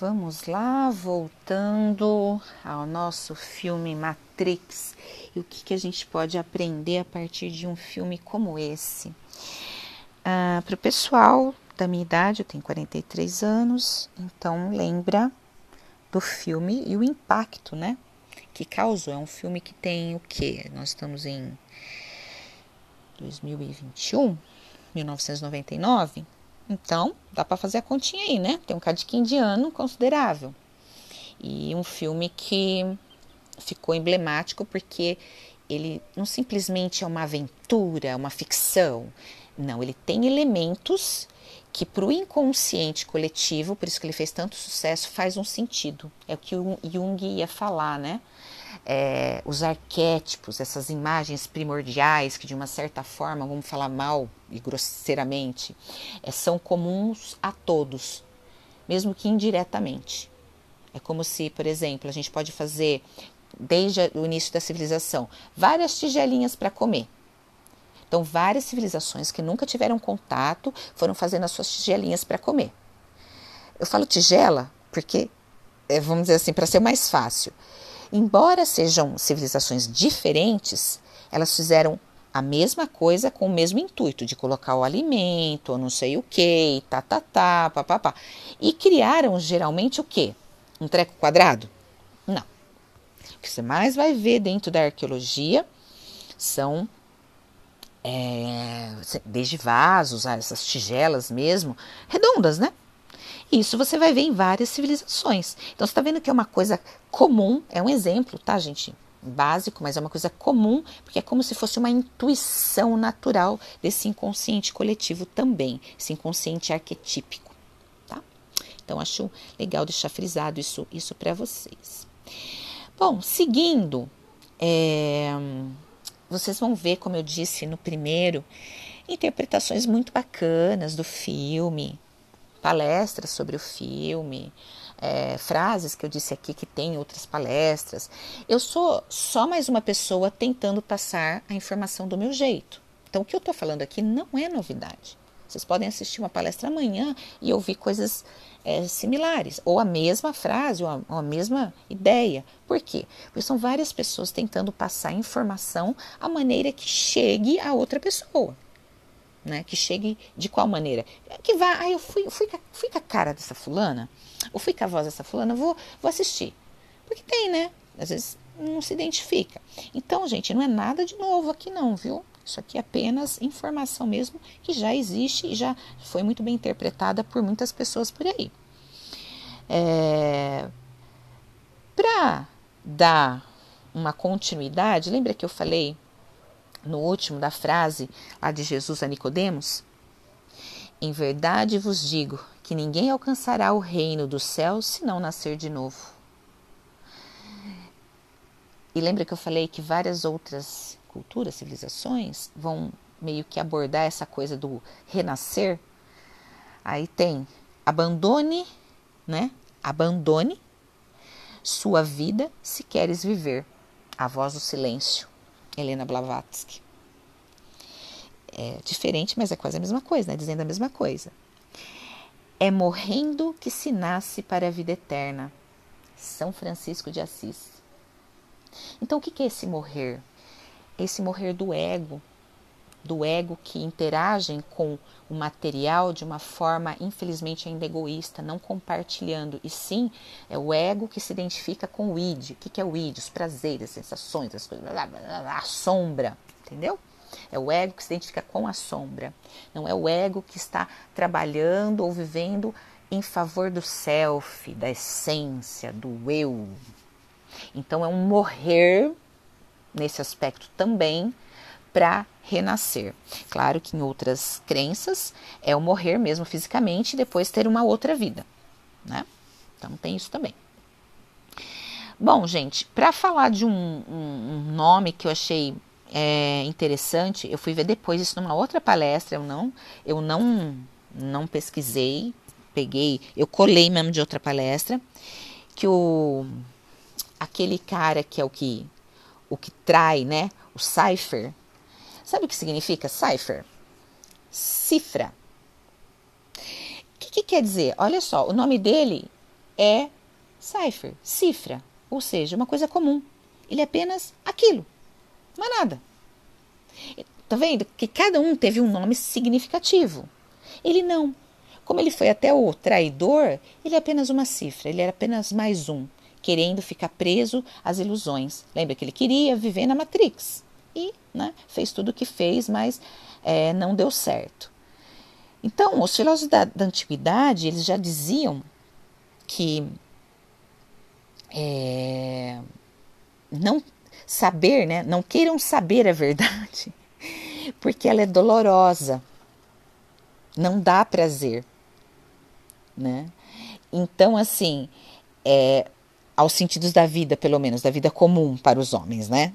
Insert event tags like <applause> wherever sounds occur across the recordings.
Vamos lá, voltando ao nosso filme Matrix e o que, que a gente pode aprender a partir de um filme como esse. Ah, Para o pessoal da minha idade, eu tenho 43 anos, então lembra do filme e o impacto, né? Que causou. É um filme que tem o quê? Nós estamos em 2021, 1999. Então, dá para fazer a continha aí, né? Tem um cadiquinho de ano considerável. E um filme que ficou emblemático porque ele não simplesmente é uma aventura, uma ficção. Não, ele tem elementos que para o inconsciente coletivo, por isso que ele fez tanto sucesso, faz um sentido. É o que o Jung ia falar, né? É, os arquétipos, essas imagens primordiais que de uma certa forma, vamos falar mal e grosseiramente, é, são comuns a todos, mesmo que indiretamente. É como se, por exemplo, a gente pode fazer, desde o início da civilização, várias tigelinhas para comer. Então, várias civilizações que nunca tiveram contato foram fazendo as suas tigelinhas para comer. Eu falo tigela porque, é, vamos dizer assim, para ser mais fácil. Embora sejam civilizações diferentes, elas fizeram a mesma coisa com o mesmo intuito de colocar o alimento, ou não sei o que, tá, tá, tá, papapá. E criaram geralmente o que? Um treco quadrado? Não. O que você mais vai ver dentro da arqueologia são é, desde vasos, essas tigelas mesmo, redondas, né? Isso você vai ver em várias civilizações. Então você está vendo que é uma coisa comum, é um exemplo, tá, gente? Básico, mas é uma coisa comum, porque é como se fosse uma intuição natural desse inconsciente coletivo também, esse inconsciente arquetípico, tá? Então acho legal deixar frisado isso, isso para vocês. Bom, seguindo, é, vocês vão ver, como eu disse no primeiro, interpretações muito bacanas do filme, palestras sobre o filme, é, frases que eu disse aqui que tem outras palestras. Eu sou só mais uma pessoa tentando passar a informação do meu jeito. Então, o que eu estou falando aqui não é novidade. Vocês podem assistir uma palestra amanhã e ouvir coisas é, similares, ou a mesma frase, ou a, ou a, mesma ideia. Por quê? Porque são várias pessoas tentando passar informação a maneira que chegue a outra pessoa né? Que chegue de qual maneira? Que vá, ah, eu fui, fui, fui com a cara dessa fulana, ou fui com a voz dessa fulana, vou, vou assistir. Porque tem, né? Às vezes não se identifica. Então, gente, não é nada de novo aqui não, viu? Isso aqui é apenas informação mesmo que já existe e já foi muito bem interpretada por muitas pessoas por aí. É... Para dar uma continuidade, lembra que eu falei no último da frase lá de Jesus a Nicodemos? Em verdade vos digo que ninguém alcançará o reino dos céus se não nascer de novo. E lembra que eu falei que várias outras culturas, civilizações vão meio que abordar essa coisa do renascer? Aí tem abandone, né? Abandone sua vida se queres viver. A voz do silêncio. Helena Blavatsky. É diferente, mas é quase a mesma coisa, né? dizendo a mesma coisa. É morrendo que se nasce para a vida eterna. São Francisco de Assis. Então, o que é esse morrer? Esse morrer do ego, do ego que interagem com o material de uma forma, infelizmente, ainda egoísta, não compartilhando, e sim é o ego que se identifica com o id. O que é o id? Os prazeres, as sensações, as coisas, blá, blá, blá, a sombra, entendeu? É o ego que se identifica com a sombra. Não é o ego que está trabalhando ou vivendo em favor do self, da essência, do eu. Então é um morrer nesse aspecto também para renascer. Claro que em outras crenças é o morrer mesmo fisicamente e depois ter uma outra vida, né? Então tem isso também. Bom, gente, para falar de um, um, um, nome que eu achei é, interessante, eu fui ver depois isso numa outra palestra. Eu não, eu não, não pesquisei, peguei, eu colei mesmo de outra palestra que o aquele cara que é o que o que trai, né? O cipher, Sabe o que significa cipher? Cifra. O que, que quer dizer? Olha só, o nome dele é cipher, cifra, ou seja, uma coisa comum. Ele é apenas aquilo, é nada. Tá vendo que cada um teve um nome significativo. Ele não. Como ele foi até o traidor, ele é apenas uma cifra, ele era apenas mais um, querendo ficar preso às ilusões. Lembra que ele queria viver na Matrix e né, fez tudo o que fez, mas é, não deu certo. Então, os filósofos da, da antiguidade eles já diziam que é, não saber, né, não queiram saber a verdade, <laughs> porque ela é dolorosa, não dá prazer, né? Então, assim, é, aos sentidos da vida, pelo menos, da vida comum para os homens, né?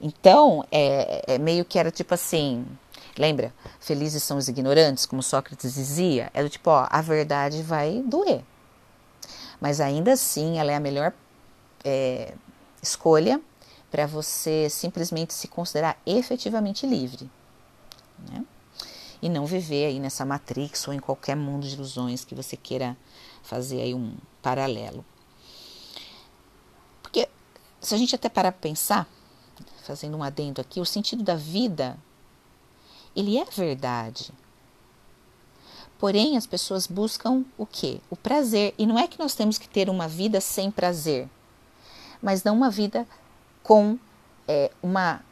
Então, é, é meio que era tipo assim, lembra? Felizes são os ignorantes, como Sócrates dizia. Do tipo, ó, a verdade vai doer. Mas ainda assim, ela é a melhor é, escolha para você simplesmente se considerar efetivamente livre. Né? E não viver aí nessa matrix ou em qualquer mundo de ilusões que você queira fazer aí um paralelo. Porque se a gente até parar para pensar, fazendo um adendo aqui, o sentido da vida, ele é verdade. Porém, as pessoas buscam o quê? O prazer. E não é que nós temos que ter uma vida sem prazer, mas não uma vida com é, uma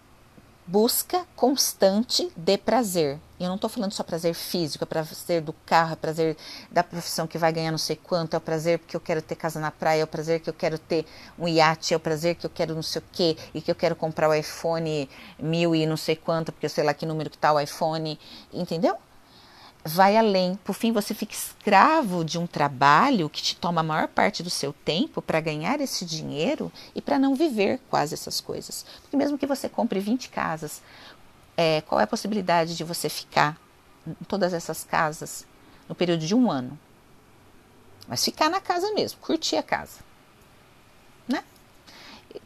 busca constante de prazer. Eu não estou falando só prazer físico, é prazer do carro, é prazer da profissão que vai ganhar não sei quanto, é o prazer porque eu quero ter casa na praia, é o prazer que eu quero ter um iate, é o prazer que eu quero não sei o quê, e que eu quero comprar o iPhone mil e não sei quanto, porque eu sei lá que número que tá o iPhone, entendeu? Vai além. Por fim, você fica escravo de um trabalho que te toma a maior parte do seu tempo para ganhar esse dinheiro e para não viver quase essas coisas. Porque mesmo que você compre 20 casas, é, qual é a possibilidade de você ficar em todas essas casas no período de um ano? Mas ficar na casa mesmo, curtir a casa. Né?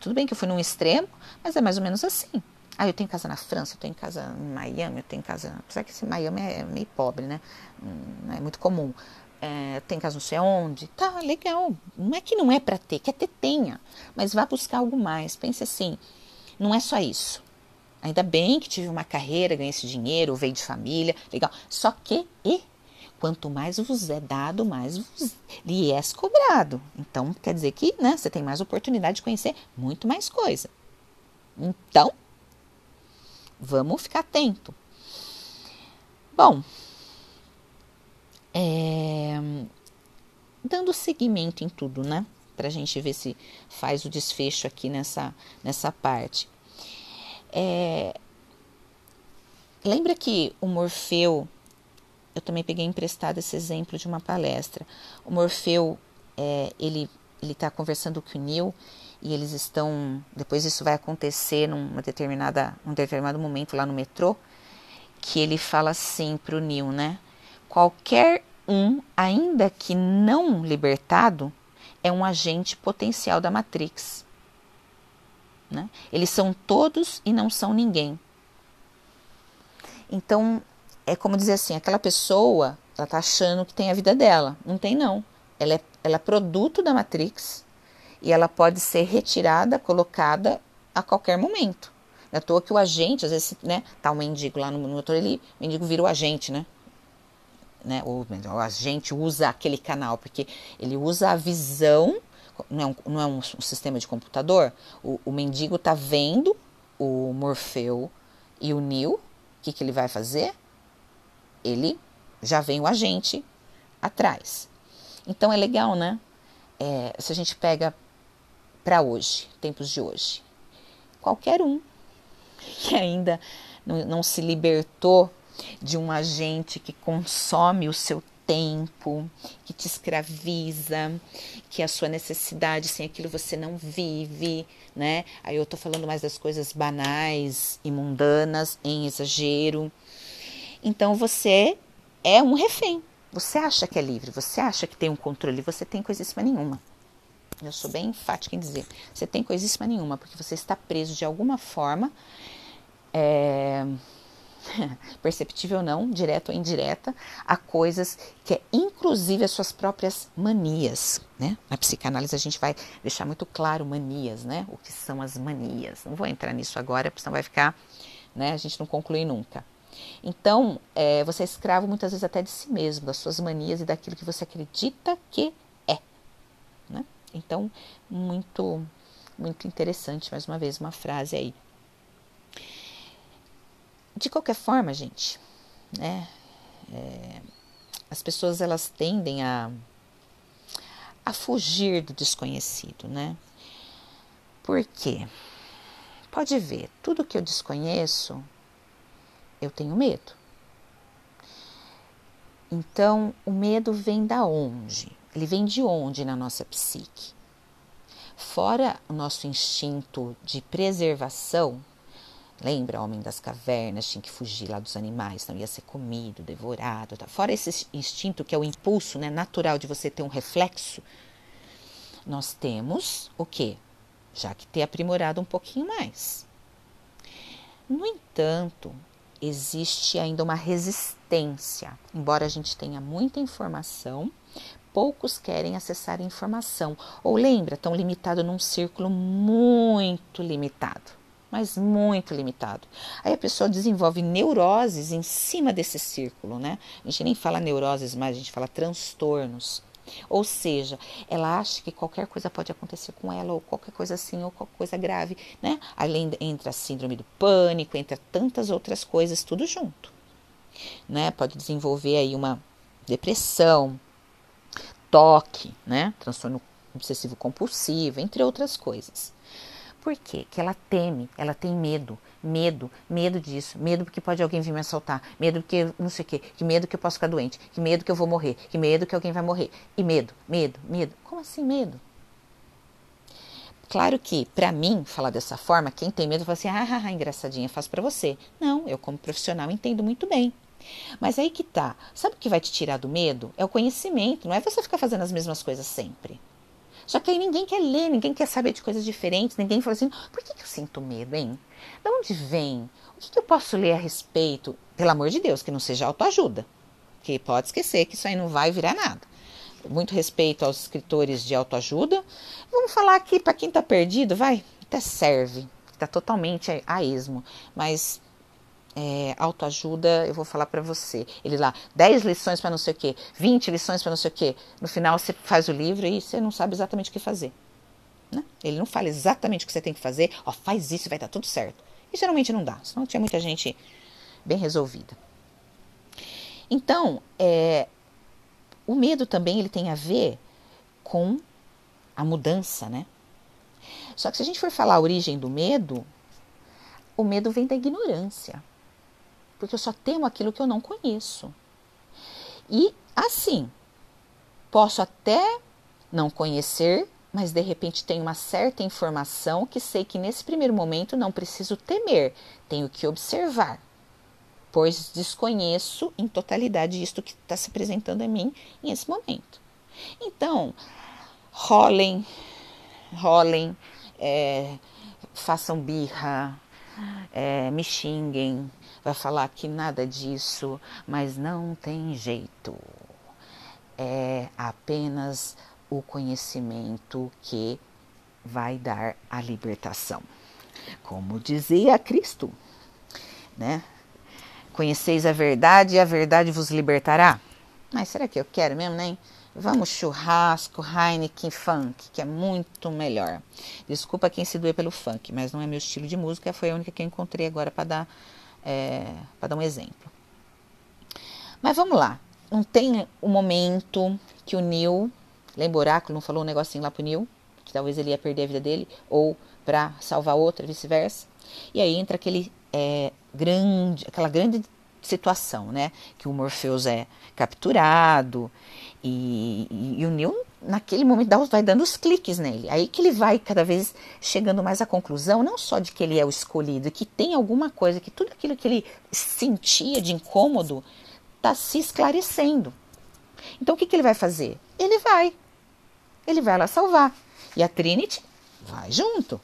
Tudo bem que eu fui num extremo, mas é mais ou menos assim. Ah, eu tenho casa na França, eu tenho casa em Miami, eu tenho casa. Apesar que esse Miami é meio pobre, né? Hum, é muito comum. É, tem casa não sei onde. Tá, legal. Não é que não é para ter, quer ter, tenha. Mas vá buscar algo mais. Pense assim: não é só isso. Ainda bem que tive uma carreira, ganhei esse dinheiro, veio de família, legal. Só que, e quanto mais vos é dado, mais vos lhe é cobrado. Então, quer dizer que né, você tem mais oportunidade de conhecer muito mais coisa. Então, Vamos ficar atento. Bom, é, dando seguimento em tudo, né? Para a gente ver se faz o desfecho aqui nessa, nessa parte. É, lembra que o Morfeu, eu também peguei emprestado esse exemplo de uma palestra. O Morfeu, é, ele ele está conversando com o Neil e eles estão. Depois isso vai acontecer numa determinada, num determinado momento lá no metrô, que ele fala assim para o Neil, né? Qualquer um, ainda que não libertado, é um agente potencial da Matrix. Né? Eles são todos e não são ninguém. Então, é como dizer assim, aquela pessoa, ela tá achando que tem a vida dela. Não tem não. Ela é, ela é produto da Matrix e ela pode ser retirada, colocada a qualquer momento. Não é toa que o agente, às vezes, né, tá um mendigo lá no, motor, ele, o mendigo vira o agente, né? né? Ou o agente usa aquele canal, porque ele usa a visão, não é um, não é um, um sistema de computador, o, o mendigo tá vendo o Morfeu e o Neo, o que, que ele vai fazer? Ele já vem o agente atrás. Então é legal, né? É, se a gente pega para hoje, tempos de hoje. Qualquer um <laughs> que ainda não, não se libertou de um agente que consome o seu tempo, que te escraviza, que a sua necessidade, sem aquilo você não vive, né? Aí eu tô falando mais das coisas banais e mundanas, em exagero. Então você é um refém. Você acha que é livre, você acha que tem um controle, você tem coisíssima nenhuma. Eu sou bem enfática em dizer, você tem coisíssima nenhuma, porque você está preso de alguma forma, é, <laughs> perceptível ou não, direta ou indireta, a coisas que é inclusive as suas próprias manias, né? Na psicanálise a gente vai deixar muito claro manias, né? O que são as manias. Não vou entrar nisso agora, porque senão vai ficar, né? A gente não conclui nunca. Então, é, você é escravo muitas vezes até de si mesmo, das suas manias e daquilo que você acredita que? Então, muito, muito interessante, mais uma vez, uma frase aí. De qualquer forma, gente, né? É, as pessoas elas tendem a, a fugir do desconhecido, né? Por quê? Pode ver, tudo que eu desconheço, eu tenho medo. Então, o medo vem da onde? Ele vem de onde na nossa psique? Fora o nosso instinto de preservação, Lembra, homem das cavernas, tinha que fugir lá dos animais, não ia ser comido, devorado. Tá? Fora esse instinto que é o impulso né, natural de você ter um reflexo, nós temos o quê? Já que ter aprimorado um pouquinho mais. No entanto, existe ainda uma resistência. Embora a gente tenha muita informação, poucos querem acessar a informação. Ou lembra, estão limitados num círculo muito limitado mas muito limitado. Aí a pessoa desenvolve neuroses em cima desse círculo, né? A gente nem fala neuroses mais, a gente fala transtornos. Ou seja, ela acha que qualquer coisa pode acontecer com ela, ou qualquer coisa assim, ou qualquer coisa grave, né? Além entra a síndrome do pânico, entra tantas outras coisas, tudo junto. Né? Pode desenvolver aí uma depressão, toque, né? Transtorno obsessivo compulsivo, entre outras coisas. Por quê? Que ela teme, ela tem medo, medo, medo disso, medo porque pode alguém vir me assaltar, medo porque não sei o quê, que medo que eu posso ficar doente, que medo que eu vou morrer, que medo que alguém vai morrer. E medo, medo, medo. Como assim medo? Claro que, para mim, falar dessa forma, quem tem medo fala assim, ah, ah, ah engraçadinha, faço para você. Não, eu como profissional entendo muito bem. Mas aí que tá. Sabe o que vai te tirar do medo? É o conhecimento, não é você ficar fazendo as mesmas coisas sempre. Só que aí ninguém quer ler, ninguém quer saber de coisas diferentes, ninguém fala assim, por que, que eu sinto medo, hein? De onde vem? O que, que eu posso ler a respeito? Pelo amor de Deus, que não seja autoajuda. Que pode esquecer que isso aí não vai virar nada. Muito respeito aos escritores de autoajuda. Vamos falar aqui para quem está perdido, vai, até serve. Está totalmente a esmo. Mas é, autoajuda, eu vou falar para você. Ele lá, 10 lições para não sei o quê, 20 lições para não sei o quê. No final você faz o livro e você não sabe exatamente o que fazer. Né? Ele não fala exatamente o que você tem que fazer, ó, faz isso vai dar tudo certo. E geralmente não dá, senão tinha muita gente bem resolvida. Então, é, o medo também ele tem a ver com a mudança, né? Só que se a gente for falar a origem do medo, o medo vem da ignorância porque eu só temo aquilo que eu não conheço. E assim, posso até não conhecer, mas de repente tenho uma certa informação que sei que nesse primeiro momento não preciso temer, tenho que observar, pois desconheço em totalidade isto que está se apresentando a mim nesse momento. Então, rolem, rolem, é, façam birra, é, me xinguem, vai falar que nada disso, mas não tem jeito. É apenas o conhecimento que vai dar a libertação. Como dizia Cristo, né? Conheceis a verdade e a verdade vos libertará. Mas será que eu quero mesmo, né? Vamos churrasco, Heineken, funk, que é muito melhor. Desculpa quem se doer pelo funk, mas não é meu estilo de música, foi a única que eu encontrei agora para dar é, para dar um exemplo. Mas vamos lá. Não tem o um momento que o Neil, lembra o oráculo, não falou um negocinho lá pro Neil, que talvez ele ia perder a vida dele, ou para salvar outra, vice-versa. E aí entra aquele é, grande, aquela grande situação, né? Que o Morpheus é capturado e, e, e o Neil naquele momento vai dando os cliques nele. Aí que ele vai cada vez chegando mais à conclusão, não só de que ele é o escolhido, que tem alguma coisa, que tudo aquilo que ele sentia de incômodo está se esclarecendo. Então o que, que ele vai fazer? Ele vai. Ele vai lá salvar. E a Trinity vai junto.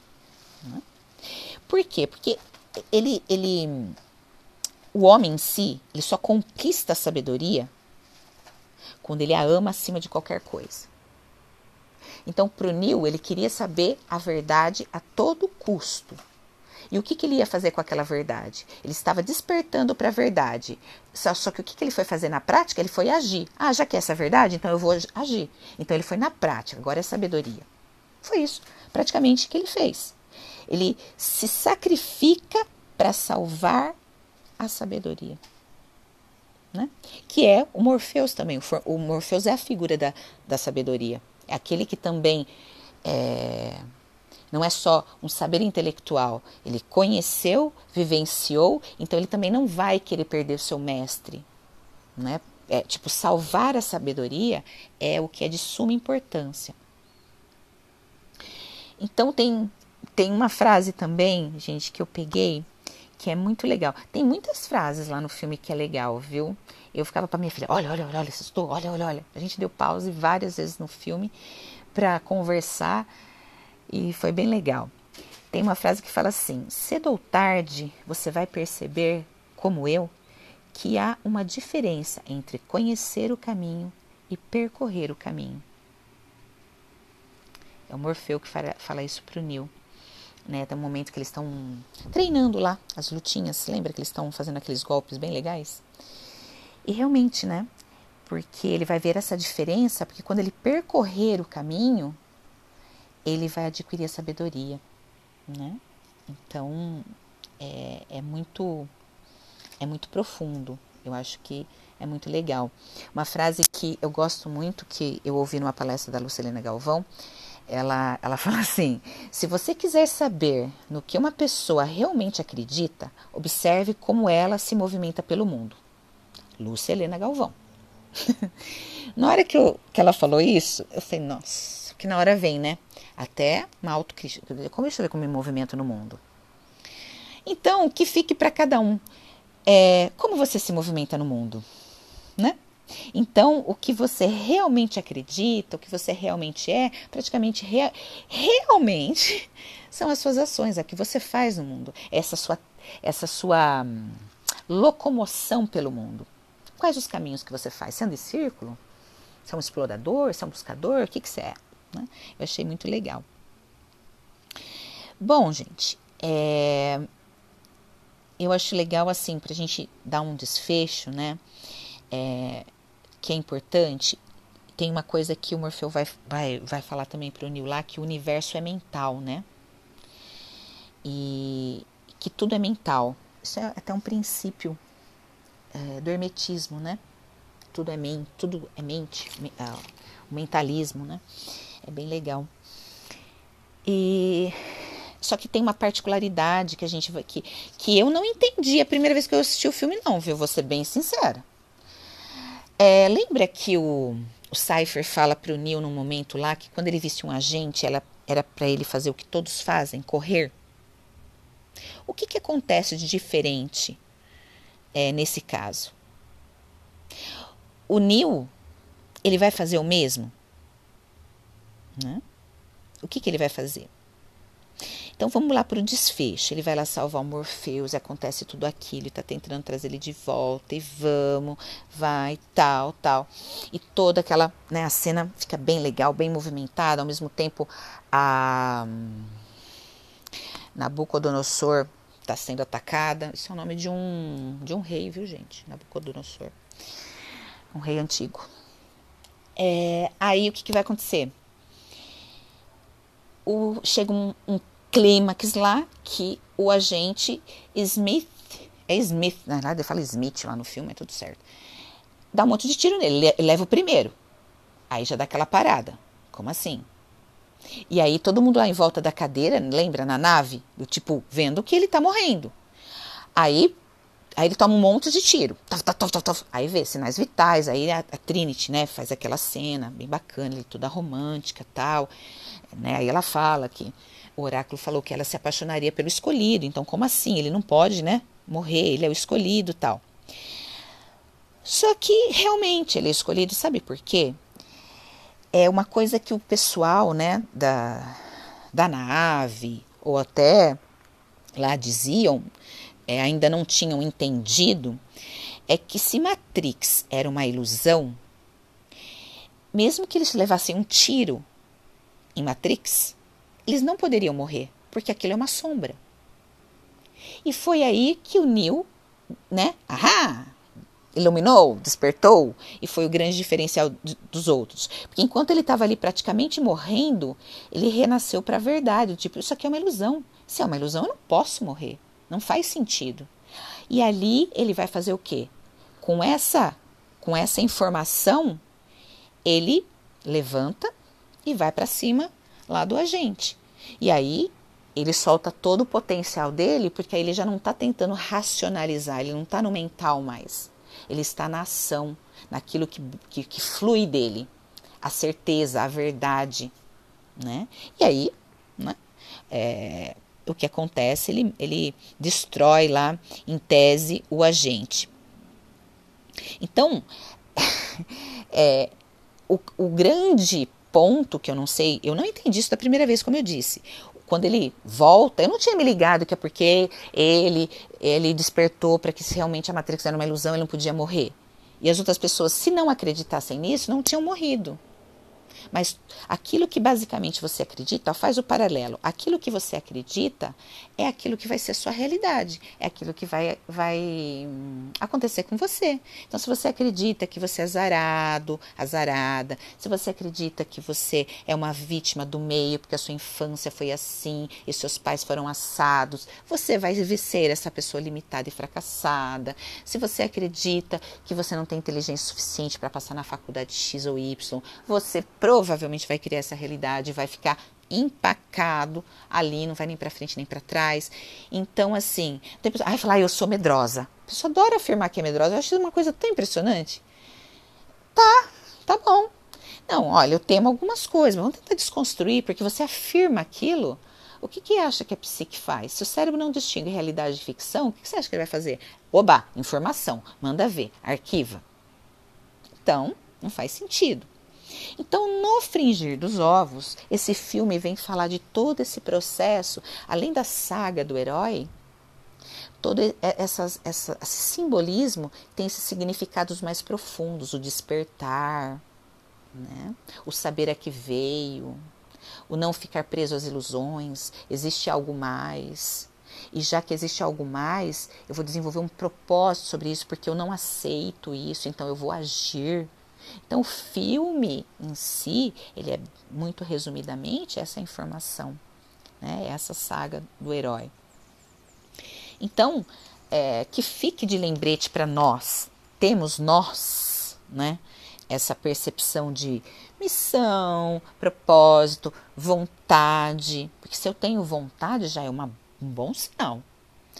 Né? Por quê? Porque ele, ele, o homem em si, ele só conquista a sabedoria quando ele a ama acima de qualquer coisa. Então, para o Neil, ele queria saber a verdade a todo custo. E o que, que ele ia fazer com aquela verdade? Ele estava despertando para a verdade. Só, só, que o que, que ele foi fazer na prática? Ele foi agir. Ah, já que é essa verdade, então eu vou agir. Então ele foi na prática, agora é sabedoria. Foi isso, praticamente, que ele fez. Ele se sacrifica para salvar a sabedoria. Né? Que é o Morpheus também. O Morpheus é a figura da, da sabedoria. É aquele que também é, não é só um saber intelectual, ele conheceu, vivenciou, então ele também não vai querer perder o seu mestre. Né? É, tipo, salvar a sabedoria é o que é de suma importância. Então tem, tem uma frase também, gente, que eu peguei, que é muito legal. Tem muitas frases lá no filme que é legal, viu? Eu ficava para minha filha, olha, olha, olha, olha, estou, olha, olha, olha. A gente deu pause várias vezes no filme para conversar e foi bem legal. Tem uma frase que fala assim: cedo ou tarde você vai perceber, como eu, que há uma diferença entre conhecer o caminho e percorrer o caminho. É o Morfeu que fala isso para o Neil. Né, até o momento que eles estão treinando lá as lutinhas. Lembra que eles estão fazendo aqueles golpes bem legais? E realmente, né? Porque ele vai ver essa diferença, porque quando ele percorrer o caminho, ele vai adquirir a sabedoria, né? Então é, é muito é muito profundo. Eu acho que é muito legal. Uma frase que eu gosto muito, que eu ouvi numa palestra da Lucilena Galvão, ela, ela <laughs> fala assim: se você quiser saber no que uma pessoa realmente acredita, observe como ela se movimenta pelo mundo. Lúcia Helena Galvão. <laughs> na hora que, eu, que ela falou isso, eu falei, nossa, que na hora vem, né? Até uma autocrítica. Como eu ver como me movimento no mundo. Então, que fique para cada um. É, como você se movimenta no mundo, né? Então, o que você realmente acredita, o que você realmente é, praticamente rea, realmente <laughs> são as suas ações, é o que você faz no mundo, essa sua, essa sua hum, locomoção pelo mundo. Quais os caminhos que você faz? Anda em círculo? Você é um explorador? Você é um buscador? O que, que você é? Né? Eu achei muito legal. Bom, gente, é, eu acho legal assim para a gente dar um desfecho, né? É, que é importante. Tem uma coisa que o Morfeu vai, vai, vai falar também para o Neil lá, que o universo é mental, né? E que tudo é mental. Isso é até um princípio é, do hermetismo, né? Tudo é mente, tudo é mente, uh, o mentalismo, né? É bem legal. E só que tem uma particularidade que a gente vai que, que eu não entendi a primeira vez que eu assisti o filme, não, viu? Vou ser bem sincera. É, lembra que o, o Cypher fala para o Neil num momento lá que quando ele visse um agente, ela, era para ele fazer o que todos fazem, correr? O que, que acontece de diferente é, nesse caso. O Neil, ele vai fazer o mesmo? Né? O que, que ele vai fazer? Então vamos lá para o desfecho. Ele vai lá salvar o Morpheus, acontece tudo aquilo, está tentando trazer ele de volta, e vamos, vai, tal, tal. E toda aquela, né, a cena fica bem legal, bem movimentada, ao mesmo tempo a Nabucodonosor está sendo atacada. Isso é o nome de um, de um rei, viu, gente? Nabucodonosor. Um rei antigo. É, aí o que, que vai acontecer? O, chega um, um clímax lá que o agente Smith, é Smith, na verdade eu falo Smith lá no filme, é tudo certo. Dá um monte de tiro nele, ele leva o primeiro. Aí já dá aquela parada. Como assim? E aí todo mundo lá em volta da cadeira, lembra, na nave, do tipo, vendo que ele tá morrendo. Aí, aí ele toma um monte de tiro. Aí vê sinais vitais, aí a, a, Trinity, né, faz aquela cena bem bacana, ele toda romântica tal. Né? Aí ela fala que o oráculo falou que ela se apaixonaria pelo escolhido. Então, como assim? Ele não pode, né, morrer, ele é o escolhido tal. Só que realmente ele é escolhido, sabe por quê? É uma coisa que o pessoal né, da, da nave, ou até lá diziam, é, ainda não tinham entendido, é que se Matrix era uma ilusão, mesmo que eles levassem um tiro em Matrix, eles não poderiam morrer, porque aquilo é uma sombra. E foi aí que o Neo, né? Ahá! Iluminou, despertou e foi o grande diferencial dos outros. Porque enquanto ele estava ali praticamente morrendo, ele renasceu para a verdade. Tipo, isso aqui é uma ilusão. Se é uma ilusão, eu não posso morrer. Não faz sentido. E ali ele vai fazer o quê? Com essa, com essa informação, ele levanta e vai para cima lá do agente. E aí ele solta todo o potencial dele, porque aí ele já não está tentando racionalizar, ele não está no mental mais. Ele está na ação, naquilo que, que, que flui dele, a certeza, a verdade. Né? E aí, né, é, o que acontece? Ele, ele destrói lá, em tese, o agente. Então, <laughs> é, o, o grande ponto que eu não sei, eu não entendi isso da primeira vez, como eu disse. Quando ele volta, eu não tinha me ligado que é porque ele ele despertou para que se realmente a Matrix era uma ilusão, ele não podia morrer. E as outras pessoas, se não acreditassem nisso, não tinham morrido. Mas aquilo que basicamente você acredita, ó, faz o paralelo. Aquilo que você acredita é aquilo que vai ser sua realidade, é aquilo que vai, vai hum, acontecer com você. Então, se você acredita que você é azarado, azarada, se você acredita que você é uma vítima do meio, porque a sua infância foi assim e seus pais foram assados, você vai ser essa pessoa limitada e fracassada. Se você acredita que você não tem inteligência suficiente para passar na faculdade X ou Y, você provavelmente vai criar essa realidade, vai ficar empacado ali, não vai nem para frente nem para trás. Então, assim, tem pessoa, ai, falar, eu sou medrosa. A pessoa adora afirmar que é medrosa. Eu acho isso uma coisa tão impressionante. Tá, tá bom. Não, olha, eu temo algumas coisas, mas vamos tentar desconstruir, porque você afirma aquilo. O que, que acha que a psique faz? Se o cérebro não distingue realidade de ficção, o que, que você acha que ele vai fazer? Oba, informação, manda ver, arquiva. Então, não faz sentido. Então, no fringir dos ovos, esse filme vem falar de todo esse processo, além da saga do herói, todo essas, essa, esse simbolismo tem esses significados mais profundos, o despertar, né? o saber a que veio, o não ficar preso às ilusões, existe algo mais. E já que existe algo mais, eu vou desenvolver um propósito sobre isso, porque eu não aceito isso, então eu vou agir então, o filme em si, ele é muito resumidamente essa informação, né? essa saga do herói. Então, é, que fique de lembrete para nós, temos nós, né? Essa percepção de missão, propósito, vontade. Porque se eu tenho vontade, já é uma, um bom sinal.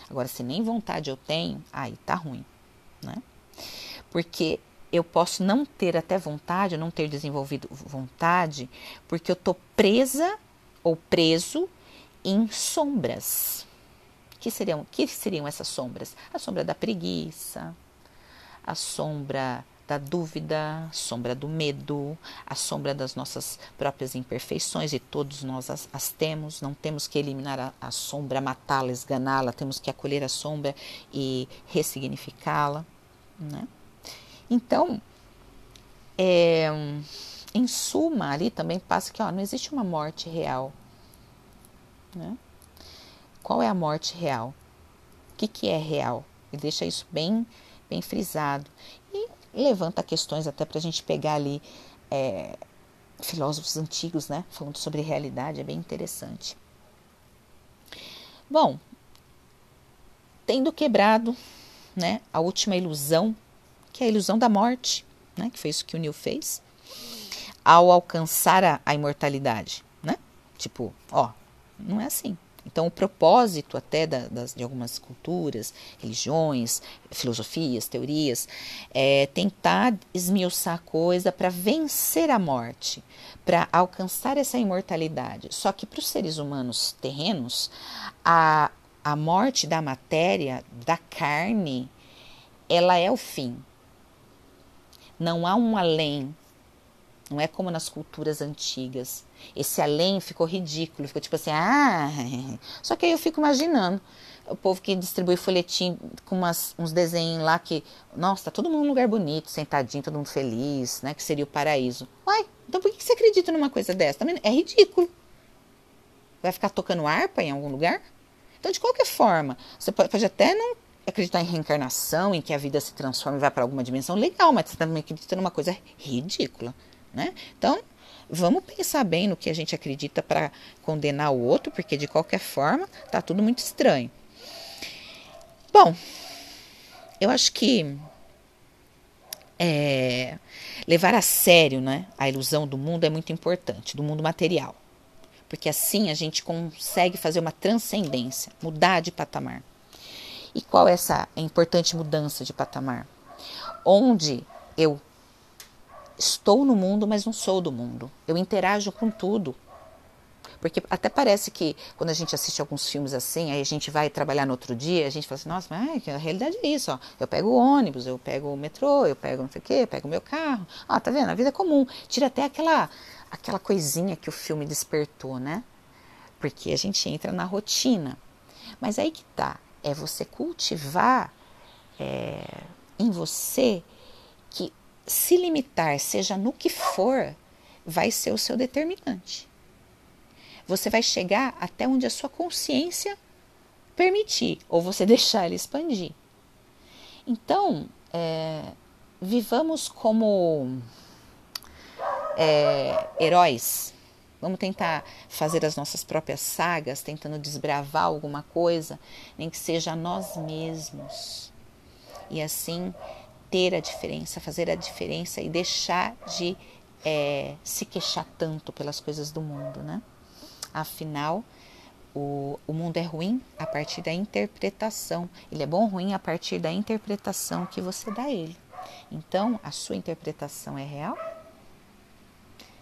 Agora, se nem vontade eu tenho, aí tá ruim, né? Porque eu posso não ter até vontade, não ter desenvolvido vontade, porque eu estou presa ou preso em sombras. Que seriam, que seriam essas sombras? A sombra da preguiça, a sombra da dúvida, a sombra do medo, a sombra das nossas próprias imperfeições, e todos nós as, as temos. Não temos que eliminar a, a sombra, matá-la, esganá-la, temos que acolher a sombra e ressignificá-la. Né? Então, é, em suma, ali também passa que ó, não existe uma morte real. Né? Qual é a morte real? O que, que é real? Ele deixa isso bem, bem frisado. E levanta questões até para a gente pegar ali é, filósofos antigos, né? Falando sobre realidade, é bem interessante. Bom, tendo quebrado né, a última ilusão que é a ilusão da morte, né? que foi isso que o Neil fez, ao alcançar a, a imortalidade. Né? Tipo, ó, não é assim. Então, o propósito até da, das, de algumas culturas, religiões, filosofias, teorias, é tentar esmiuçar a coisa para vencer a morte, para alcançar essa imortalidade. Só que para os seres humanos terrenos, a, a morte da matéria, da carne, ela é o fim. Não há um além. Não é como nas culturas antigas. Esse além ficou ridículo, ficou tipo assim, ah. <laughs> Só que aí eu fico imaginando o povo que distribui folhetim com umas, uns desenhos lá que, nossa, tá todo mundo num lugar bonito, sentadinho, todo mundo feliz, né? Que seria o paraíso. Uai, então por que você acredita numa coisa dessa? É ridículo. Vai ficar tocando harpa em algum lugar? Então, de qualquer forma, você pode até não acreditar em reencarnação, em que a vida se transforma e vai para alguma dimensão, legal, mas você também acredita numa coisa ridícula, né? Então, vamos pensar bem no que a gente acredita para condenar o outro, porque de qualquer forma tá tudo muito estranho. Bom, eu acho que é, levar a sério né, a ilusão do mundo é muito importante, do mundo material. Porque assim a gente consegue fazer uma transcendência, mudar de patamar. E qual é essa importante mudança de patamar? Onde eu estou no mundo, mas não sou do mundo. Eu interajo com tudo. Porque até parece que quando a gente assiste alguns filmes assim, aí a gente vai trabalhar no outro dia, a gente fala assim, nossa, mas a realidade é isso, ó. Eu pego o ônibus, eu pego o metrô, eu pego não sei o quê, eu pego o meu carro. Ah, tá vendo? A vida é comum. Tira até aquela, aquela coisinha que o filme despertou, né? Porque a gente entra na rotina. Mas aí que tá é você cultivar é, em você que se limitar, seja no que for, vai ser o seu determinante. Você vai chegar até onde a sua consciência permitir, ou você <laughs> deixar ela expandir. Então, é, vivamos como é, heróis Vamos tentar fazer as nossas próprias sagas, tentando desbravar alguma coisa, nem que seja nós mesmos. E assim ter a diferença, fazer a diferença e deixar de é, se queixar tanto pelas coisas do mundo, né? Afinal, o, o mundo é ruim a partir da interpretação. Ele é bom ou ruim a partir da interpretação que você dá a ele. Então, a sua interpretação é real?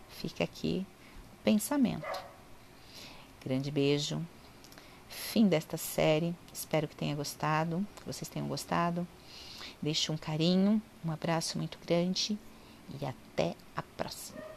Fica aqui pensamento. Grande beijo. Fim desta série. Espero que tenha gostado, que vocês tenham gostado. Deixe um carinho, um abraço muito grande e até a próxima.